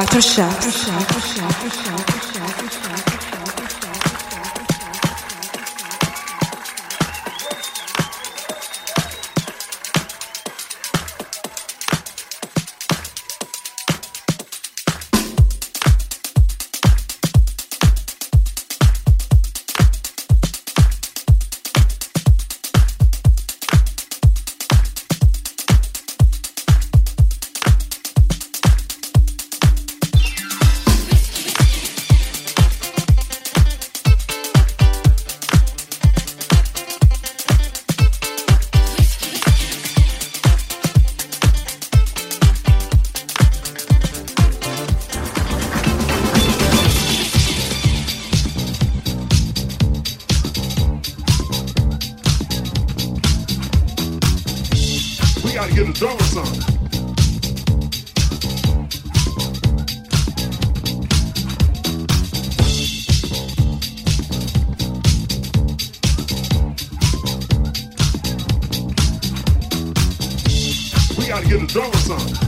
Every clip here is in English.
Evening. Gotta get a drummer son. We gotta get a drummer son.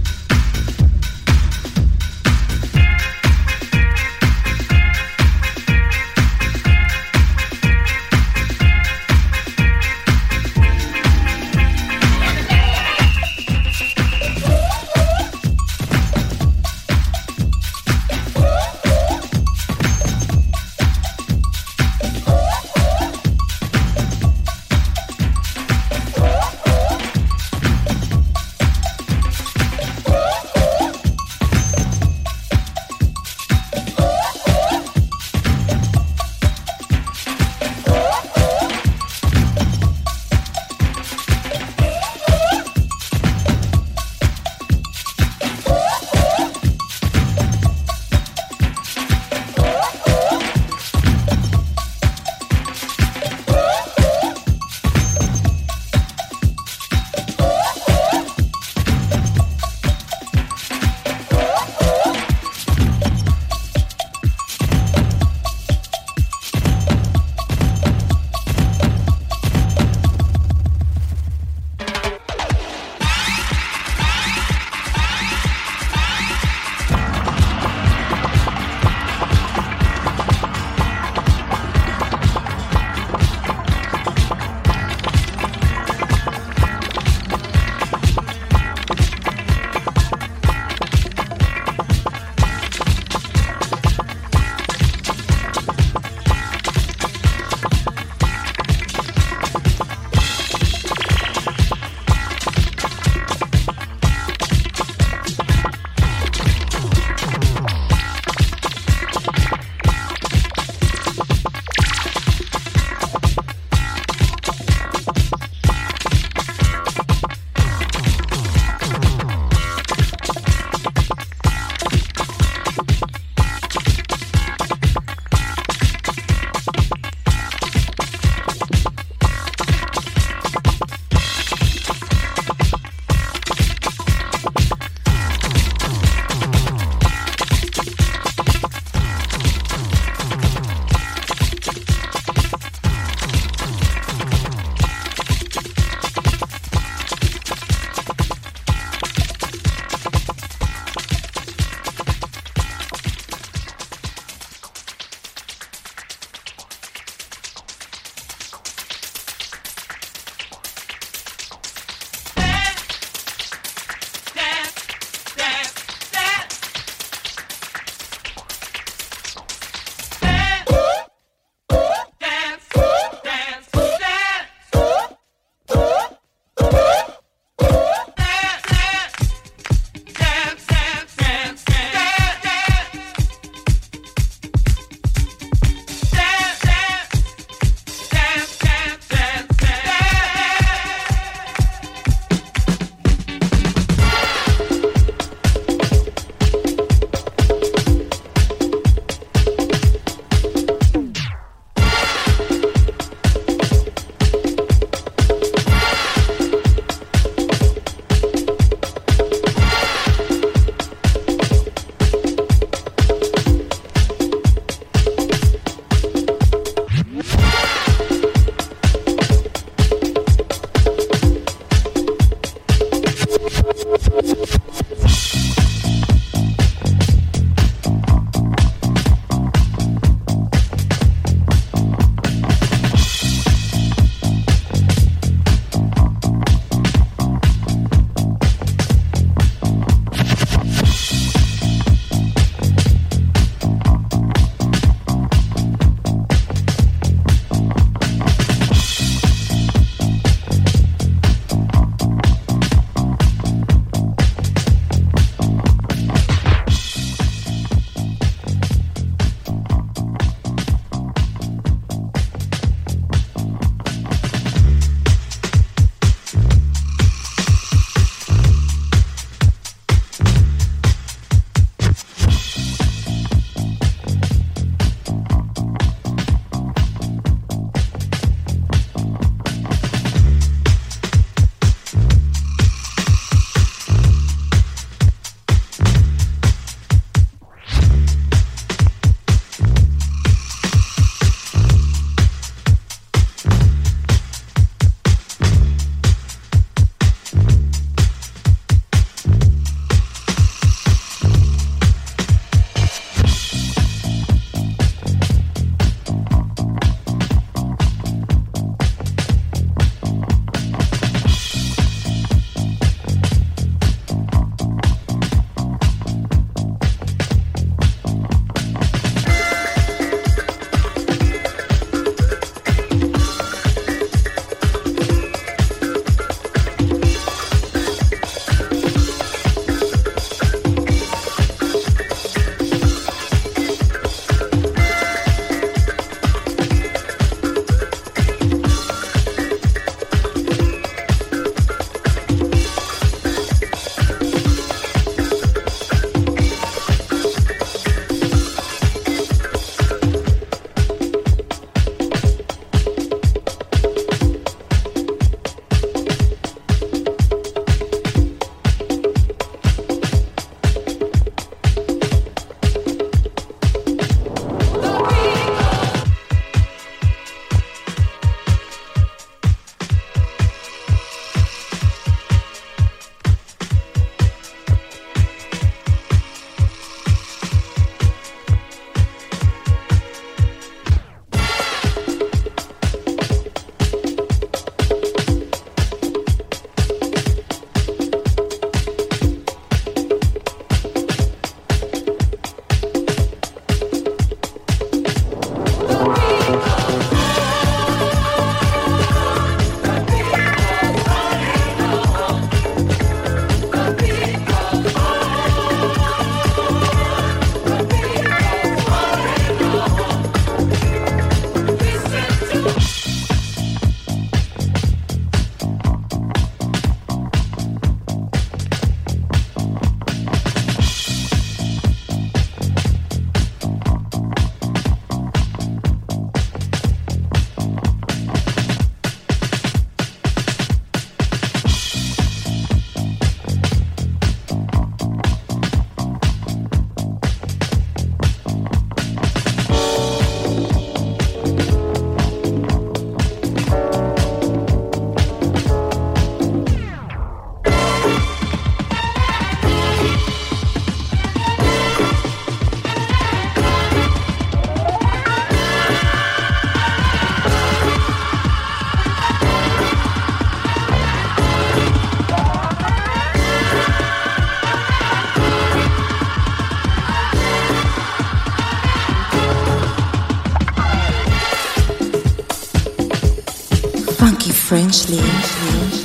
French League.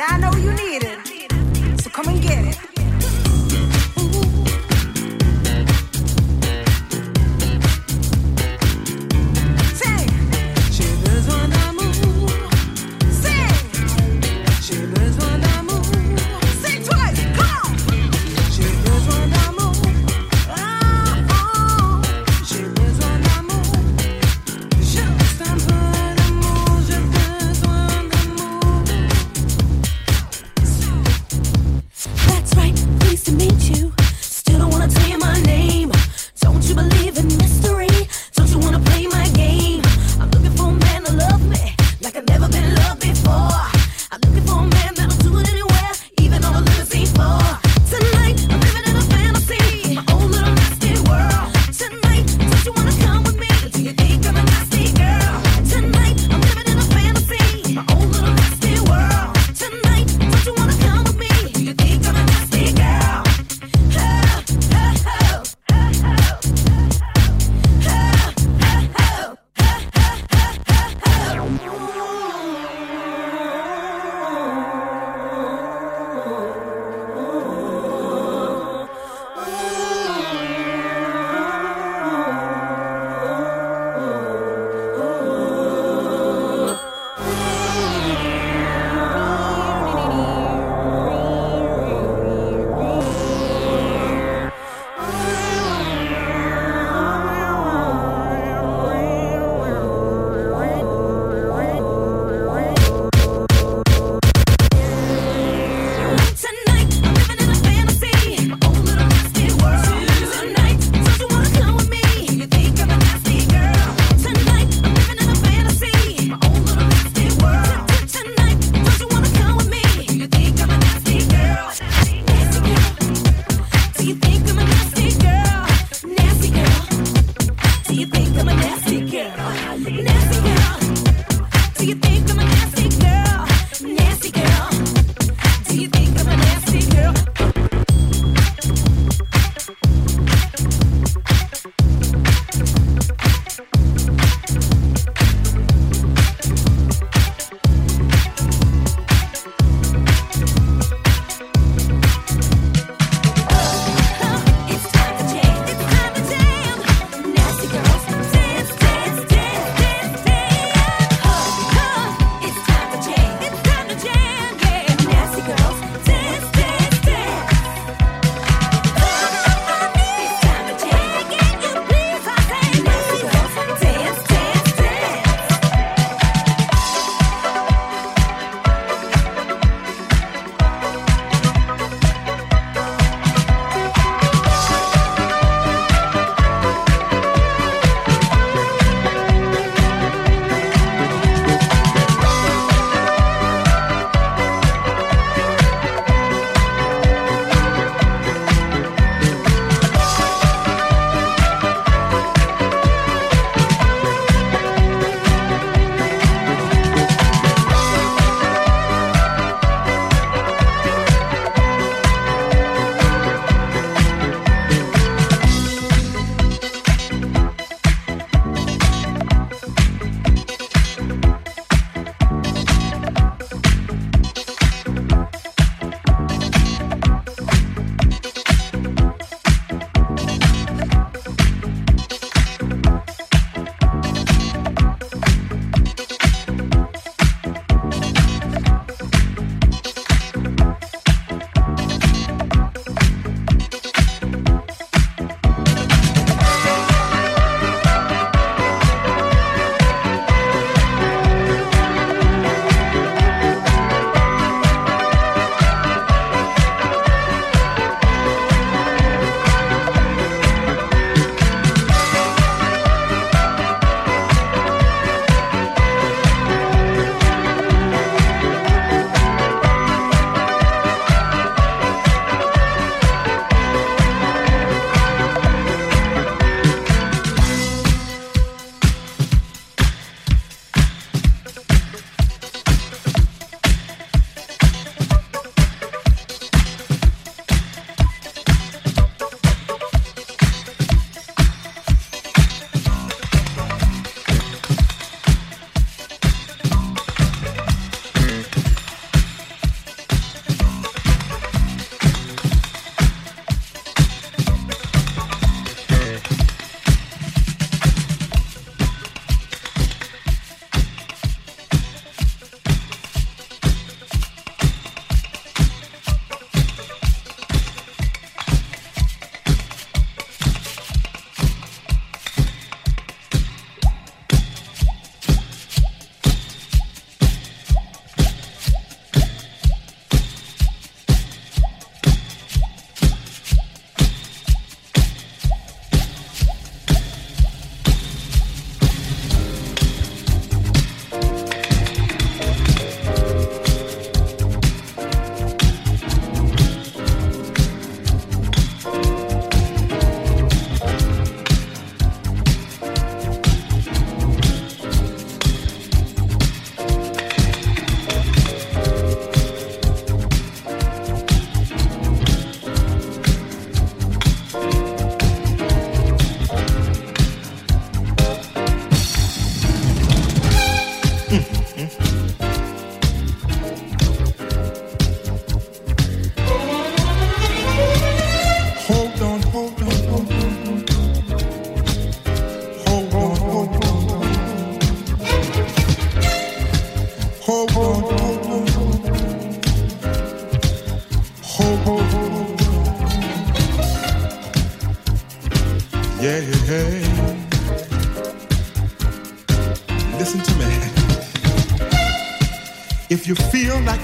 And I know you need it.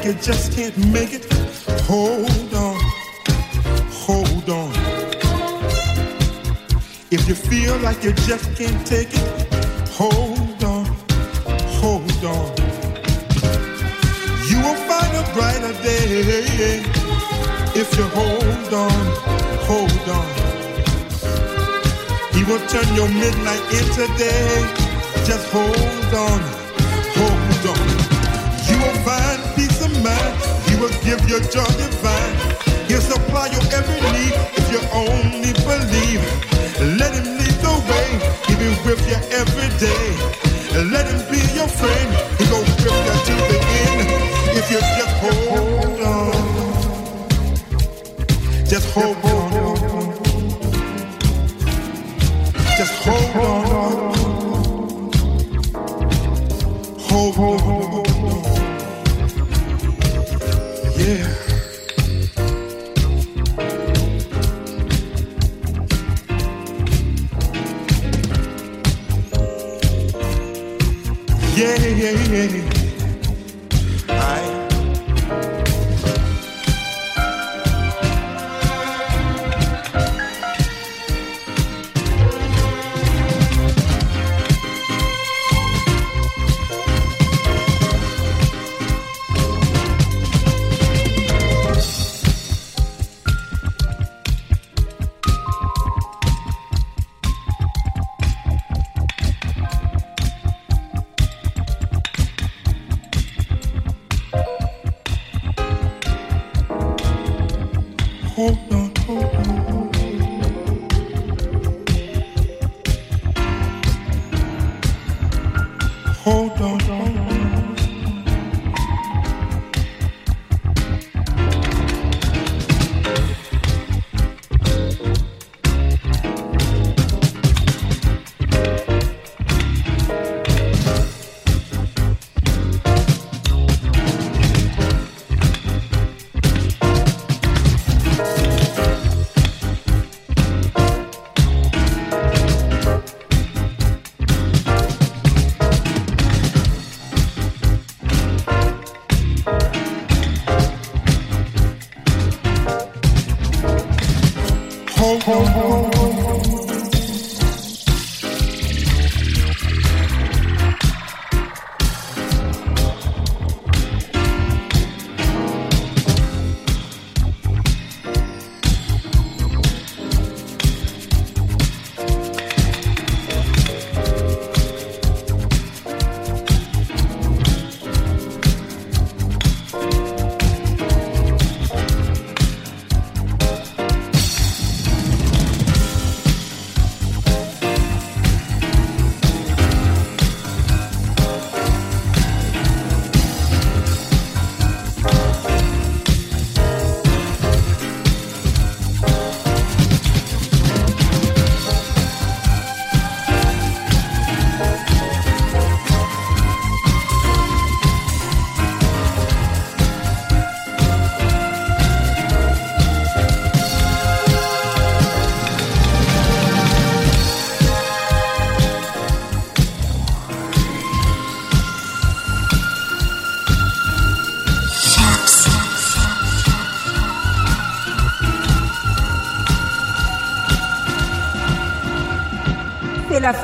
You just can't make it, hold on, hold on. If you feel like you just can't take it, hold on, hold on. You will find a brighter day if you hold on, hold on. He will turn your midnight into day. Just hold on, will give you joy divine. He'll supply your every need if you only believe. Let him lead the way. Be with you every day.